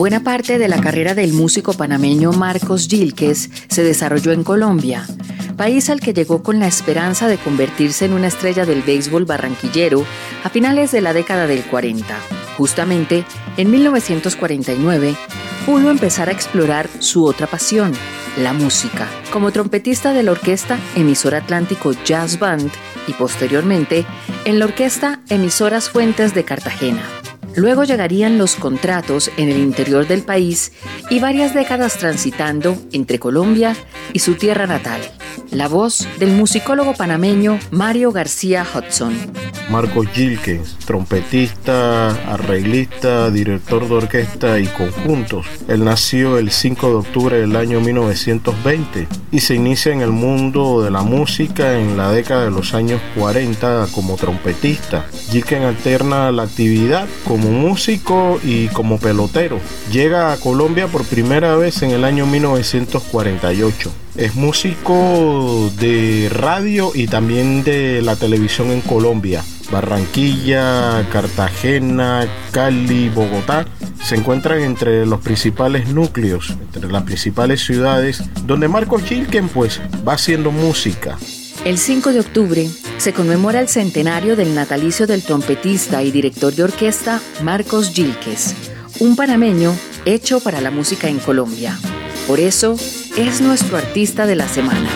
Buena parte de la carrera del músico panameño Marcos Gilques se desarrolló en Colombia, país al que llegó con la esperanza de convertirse en una estrella del béisbol barranquillero a finales de la década del 40. Justamente, en 1949, pudo empezar a explorar su otra pasión, la música, como trompetista de la orquesta Emisor Atlántico Jazz Band y posteriormente en la orquesta Emisoras Fuentes de Cartagena. Luego llegarían los contratos en el interior del país y varias décadas transitando entre Colombia y su tierra natal. La voz del musicólogo panameño Mario García Hudson. Marcos Gilkes, trompetista, arreglista, director de orquesta y conjuntos. Él nació el 5 de octubre del año 1920 y se inicia en el mundo de la música en la década de los años 40 como trompetista. Gilkes alterna la actividad como músico y como pelotero. Llega a Colombia por primera vez en el año 1948. Es músico de radio y también de la televisión en Colombia. Barranquilla, Cartagena, Cali, Bogotá se encuentran entre los principales núcleos, entre las principales ciudades donde Marcos Gilken pues va haciendo música. El 5 de octubre se conmemora el centenario del natalicio del trompetista y director de orquesta Marcos Gilques, un panameño hecho para la música en Colombia. Por eso es nuestro artista de la semana.